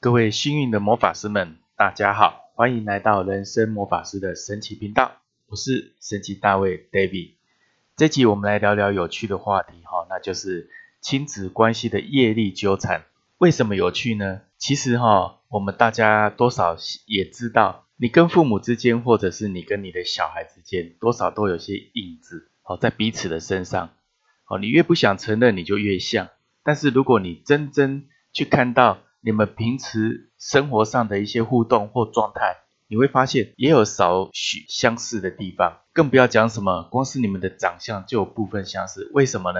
各位幸运的魔法师们，大家好，欢迎来到人生魔法师的神奇频道，我是神奇大卫 David。这集我们来聊聊有趣的话题哈，那就是亲子关系的业力纠缠。为什么有趣呢？其实哈，我们大家多少也知道，你跟父母之间，或者是你跟你的小孩之间，多少都有些影子哦，在彼此的身上。哦，你越不想承认，你就越像。但是如果你真真去看到你们平时生活上的一些互动或状态，你会发现也有少许相似的地方。更不要讲什么，光是你们的长相就有部分相似。为什么呢？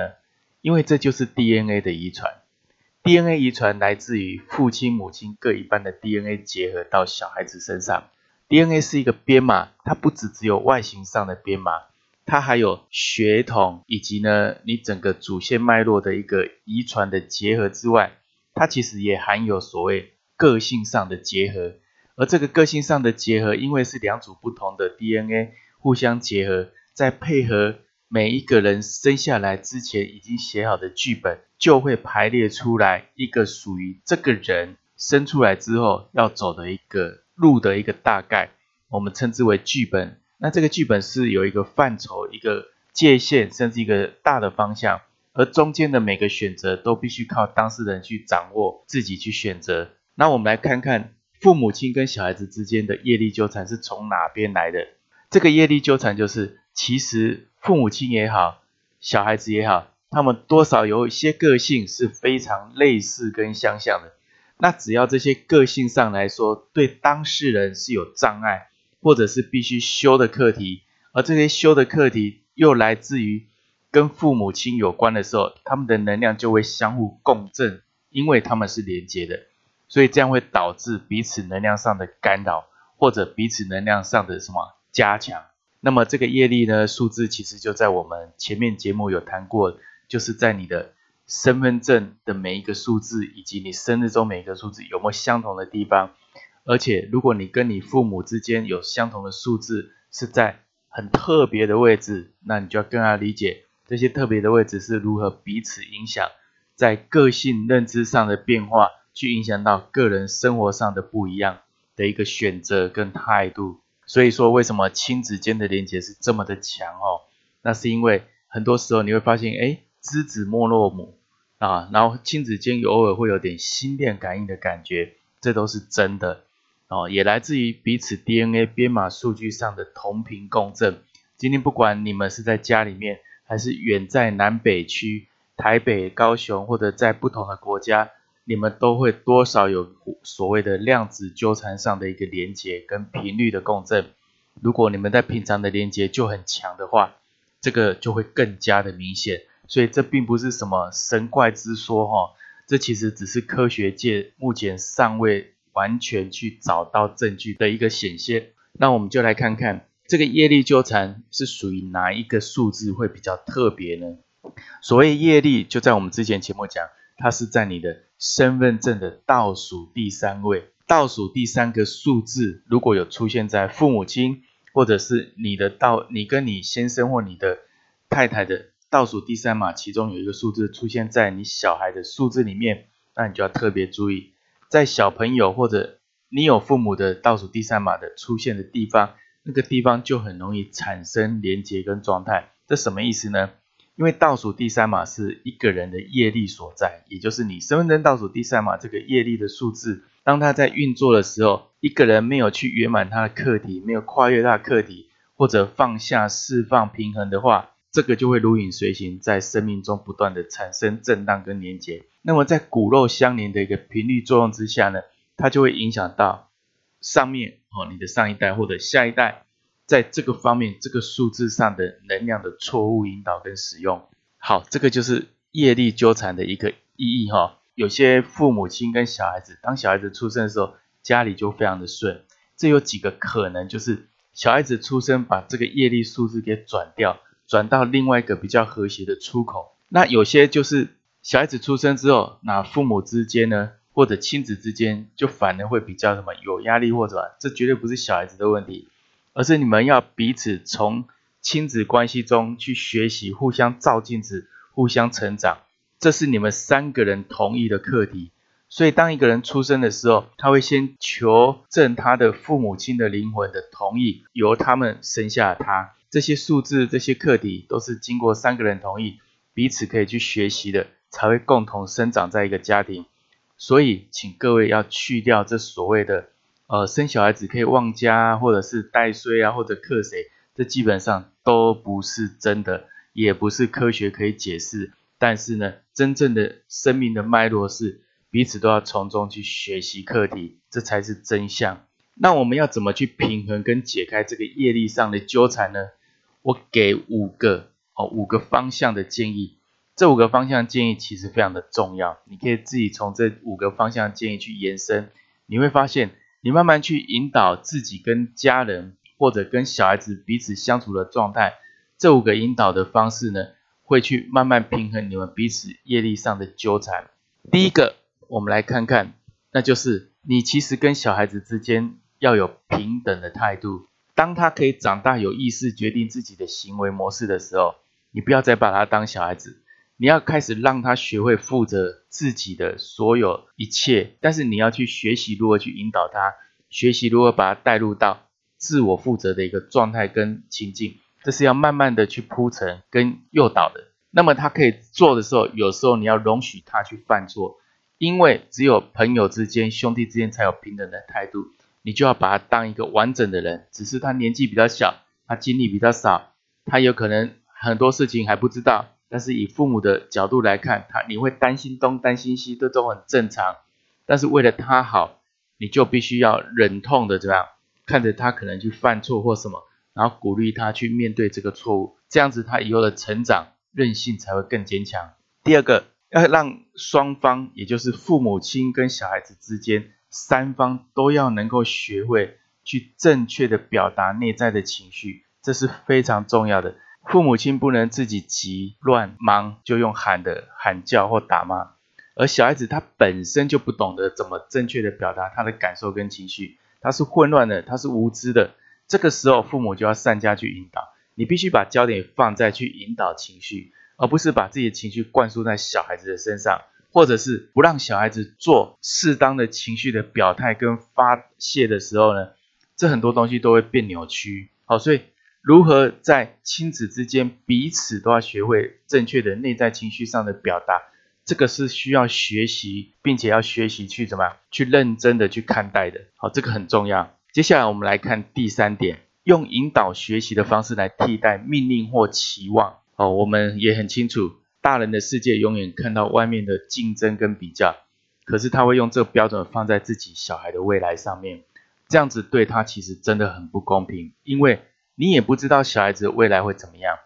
因为这就是 DNA 的遗传。DNA 遗传来自于父亲、母亲各一半的 DNA 结合到小孩子身上。DNA 是一个编码，它不只只有外形上的编码，它还有血统以及呢你整个祖先脉络的一个遗传的结合之外，它其实也含有所谓个性上的结合。而这个个性上的结合，因为是两组不同的 DNA 互相结合，再配合。每一个人生下来之前已经写好的剧本，就会排列出来一个属于这个人生出来之后要走的一个路的一个大概，我们称之为剧本。那这个剧本是有一个范畴、一个界限，甚至一个大的方向，而中间的每个选择都必须靠当事人去掌握，自己去选择。那我们来看看父母亲跟小孩子之间的业力纠缠是从哪边来的？这个业力纠缠就是，其实。父母亲也好，小孩子也好，他们多少有一些个性是非常类似跟相像的。那只要这些个性上来说，对当事人是有障碍，或者是必须修的课题，而这些修的课题又来自于跟父母亲有关的时候，他们的能量就会相互共振，因为他们是连接的，所以这样会导致彼此能量上的干扰，或者彼此能量上的什么加强。那么这个业力呢，数字其实就在我们前面节目有谈过，就是在你的身份证的每一个数字，以及你生日中每一个数字有没有相同的地方。而且如果你跟你父母之间有相同的数字，是在很特别的位置，那你就要更加理解这些特别的位置是如何彼此影响，在个性认知上的变化，去影响到个人生活上的不一样的一个选择跟态度。所以说，为什么亲子间的连接是这么的强哦？那是因为很多时候你会发现，哎，知子莫若母啊，然后亲子间偶尔会有点心电感应的感觉，这都是真的哦，也来自于彼此 DNA 编码数据上的同频共振。今天不管你们是在家里面，还是远在南北区、台北、高雄，或者在不同的国家。你们都会多少有所谓的量子纠缠上的一个连接跟频率的共振。如果你们在平常的连接就很强的话，这个就会更加的明显。所以这并不是什么神怪之说哈，这其实只是科学界目前尚未完全去找到证据的一个显现。那我们就来看看这个业力纠缠是属于哪一个数字会比较特别呢？所谓业力，就在我们之前节目讲。它是在你的身份证的倒数第三位，倒数第三个数字，如果有出现在父母亲或者是你的倒，你跟你先生或你的太太的倒数第三码，其中有一个数字出现在你小孩的数字里面，那你就要特别注意，在小朋友或者你有父母的倒数第三码的出现的地方，那个地方就很容易产生连接跟状态。这什么意思呢？因为倒数第三码是一个人的业力所在，也就是你身份证倒数第三码这个业力的数字，当它在运作的时候，一个人没有去圆满他的课题，没有跨越他的课题，或者放下、释放、平衡的话，这个就会如影随形，在生命中不断的产生震荡跟连接。那么在骨肉相连的一个频率作用之下呢，它就会影响到上面哦，你的上一代或者下一代。在这个方面，这个数字上的能量的错误引导跟使用，好，这个就是业力纠缠的一个意义哈。有些父母亲跟小孩子，当小孩子出生的时候，家里就非常的顺。这有几个可能，就是小孩子出生把这个业力数字给转掉，转到另外一个比较和谐的出口。那有些就是小孩子出生之后，那父母之间呢，或者亲子之间，就反而会比较什么有压力或者这绝对不是小孩子的问题。而是你们要彼此从亲子关系中去学习，互相照镜子，互相成长，这是你们三个人同意的课题。所以当一个人出生的时候，他会先求证他的父母亲的灵魂的同意，由他们生下他。这些数字、这些课题都是经过三个人同意，彼此可以去学习的，才会共同生长在一个家庭。所以，请各位要去掉这所谓的，呃，生小孩子可以忘家，或者是带衰啊，或者克谁，这基本上都不是真的，也不是科学可以解释。但是呢，真正的生命的脉络是彼此都要从中去学习课题，这才是真相。那我们要怎么去平衡跟解开这个业力上的纠缠呢？我给五个哦，五个方向的建议。这五个方向建议其实非常的重要，你可以自己从这五个方向建议去延伸，你会发现，你慢慢去引导自己跟家人或者跟小孩子彼此相处的状态，这五个引导的方式呢，会去慢慢平衡你们彼此业力上的纠缠。第一个，我们来看看，那就是你其实跟小孩子之间要有平等的态度，当他可以长大有意识决定自己的行为模式的时候，你不要再把他当小孩子。你要开始让他学会负责自己的所有一切，但是你要去学习如何去引导他，学习如何把他带入到自我负责的一个状态跟情境，这是要慢慢的去铺陈跟诱导的。那么他可以做的时候，有时候你要容许他去犯错，因为只有朋友之间、兄弟之间才有平等的态度，你就要把他当一个完整的人。只是他年纪比较小，他经历比较少，他有可能很多事情还不知道。但是以父母的角度来看，他你会担心东担心西，这都很正常。但是为了他好，你就必须要忍痛的怎么样，看着他可能去犯错或什么，然后鼓励他去面对这个错误，这样子他以后的成长韧性才会更坚强。第二个，要让双方，也就是父母亲跟小孩子之间三方都要能够学会去正确的表达内在的情绪，这是非常重要的。父母亲不能自己急乱忙就用喊的喊叫或打骂，而小孩子他本身就不懂得怎么正确的表达他的感受跟情绪，他是混乱的，他是无知的。这个时候父母就要善加去引导，你必须把焦点放在去引导情绪，而不是把自己的情绪灌输在小孩子的身上，或者是不让小孩子做适当的情绪的表态跟发泄的时候呢，这很多东西都会变扭曲。好，所以。如何在亲子之间彼此都要学会正确的内在情绪上的表达，这个是需要学习，并且要学习去怎么样去认真的去看待的。好，这个很重要。接下来我们来看第三点，用引导学习的方式来替代命令或期望。哦，我们也很清楚，大人的世界永远看到外面的竞争跟比较，可是他会用这个标准放在自己小孩的未来上面，这样子对他其实真的很不公平，因为。你也不知道小孩子未来会怎么样，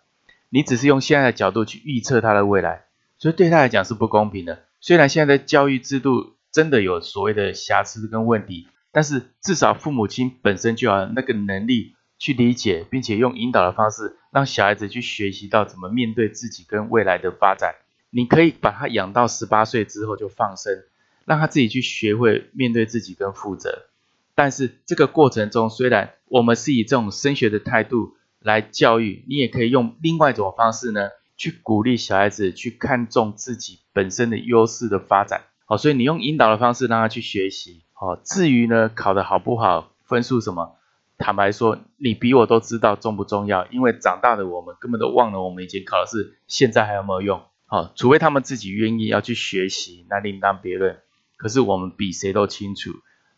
你只是用现在的角度去预测他的未来，所以对他来讲是不公平的。虽然现在的教育制度真的有所谓的瑕疵跟问题，但是至少父母亲本身就要那个能力去理解，并且用引导的方式让小孩子去学习到怎么面对自己跟未来的发展。你可以把他养到十八岁之后就放生，让他自己去学会面对自己跟负责。但是这个过程中，虽然我们是以这种升学的态度来教育，你也可以用另外一种方式呢，去鼓励小孩子去看重自己本身的优势的发展。好，所以你用引导的方式让他去学习。好，至于呢考得好不好，分数什么，坦白说，你比我都知道重不重要，因为长大的我们根本都忘了我们以前考的是，现在还有没有用？好，除非他们自己愿意要去学习，那另当别论。可是我们比谁都清楚。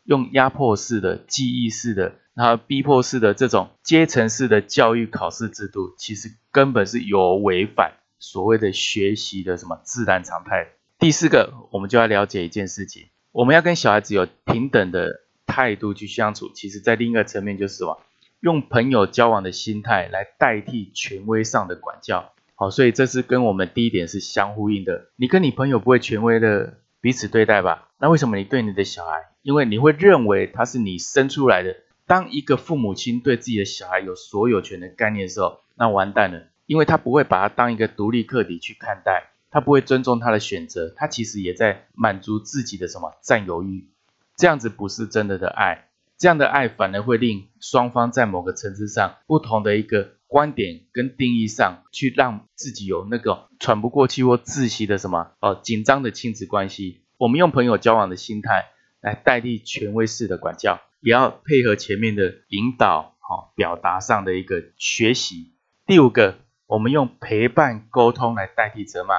用压迫式的、记忆式的、然后逼迫式的这种阶层式的教育考试制度，其实根本是有违反所谓的学习的什么自然常态。第四个，我们就要了解一件事情：我们要跟小孩子有平等的态度去相处。其实，在另一个层面就是什？用朋友交往的心态来代替权威上的管教。好，所以这是跟我们第一点是相呼应的。你跟你朋友不会权威的彼此对待吧？那为什么你对你的小孩？因为你会认为他是你生出来的。当一个父母亲对自己的小孩有所有权的概念的时候，那完蛋了，因为他不会把他当一个独立客体去看待，他不会尊重他的选择，他其实也在满足自己的什么占有欲。这样子不是真的的爱，这样的爱反而会令双方在某个层次上不同的一个观点跟定义上去让自己有那个喘不过气或窒息的什么哦紧张的亲子关系。我们用朋友交往的心态来代替权威式的管教，也要配合前面的引导，好表达上的一个学习。第五个，我们用陪伴沟通来代替责骂。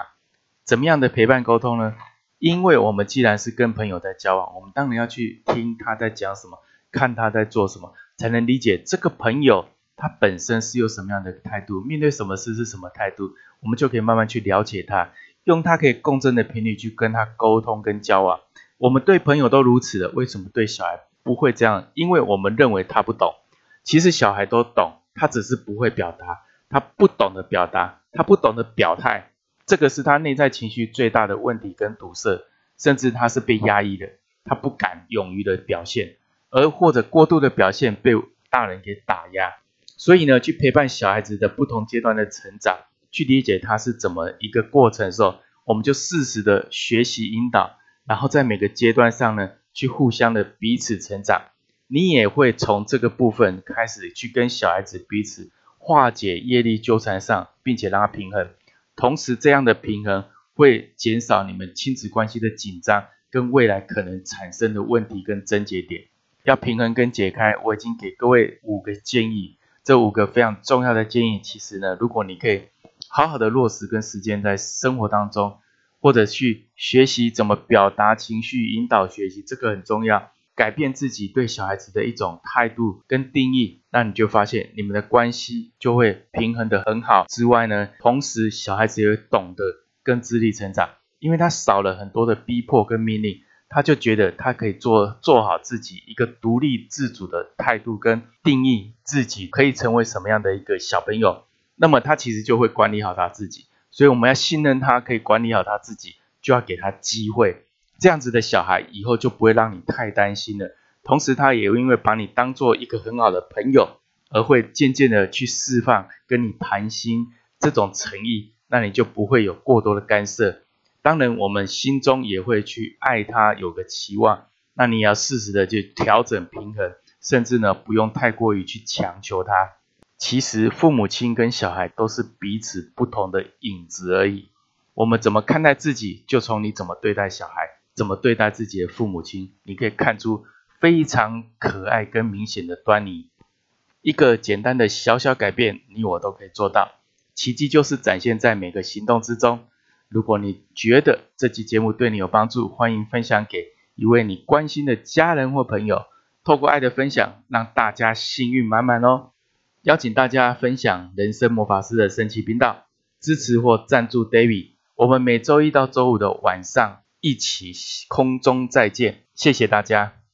怎么样的陪伴沟通呢？因为我们既然是跟朋友在交往，我们当然要去听他在讲什么，看他在做什么，才能理解这个朋友他本身是有什么样的态度，面对什么事是什么态度，我们就可以慢慢去了解他。用他可以共振的频率去跟他沟通跟交往，我们对朋友都如此了，为什么对小孩不会这样？因为我们认为他不懂，其实小孩都懂，他只是不会表达，他不懂得表达，他不懂得表态，这个是他内在情绪最大的问题跟堵塞，甚至他是被压抑的，他不敢勇于的表现，而或者过度的表现被大人给打压，所以呢，去陪伴小孩子的不同阶段的成长。去理解他是怎么一个过程的时候，我们就适时的学习引导，然后在每个阶段上呢，去互相的彼此成长。你也会从这个部分开始去跟小孩子彼此化解业力纠缠上，并且让他平衡。同时，这样的平衡会减少你们亲子关系的紧张跟未来可能产生的问题跟症结点。要平衡跟解开，我已经给各位五个建议。这五个非常重要的建议，其实呢，如果你可以。好好的落实跟实践在生活当中，或者去学习怎么表达情绪，引导学习，这个很重要。改变自己对小孩子的一种态度跟定义，那你就发现你们的关系就会平衡的很好。之外呢，同时小孩子也懂得跟自立成长，因为他少了很多的逼迫跟命令，他就觉得他可以做做好自己一个独立自主的态度跟定义，自己可以成为什么样的一个小朋友。那么他其实就会管理好他自己，所以我们要信任他可以管理好他自己，就要给他机会。这样子的小孩以后就不会让你太担心了。同时，他也因为把你当做一个很好的朋友，而会渐渐的去释放跟你谈心这种诚意，那你就不会有过多的干涉。当然，我们心中也会去爱他，有个期望。那你要适时的去调整平衡，甚至呢不用太过于去强求他。其实父母亲跟小孩都是彼此不同的影子而已。我们怎么看待自己，就从你怎么对待小孩，怎么对待自己的父母亲，你可以看出非常可爱跟明显的端倪。一个简单的小小改变，你我都可以做到。奇迹就是展现在每个行动之中。如果你觉得这期节目对你有帮助，欢迎分享给一位你关心的家人或朋友。透过爱的分享，让大家幸运满满哦。邀请大家分享人生魔法师的神奇频道，支持或赞助 David。我们每周一到周五的晚上一起空中再见，谢谢大家。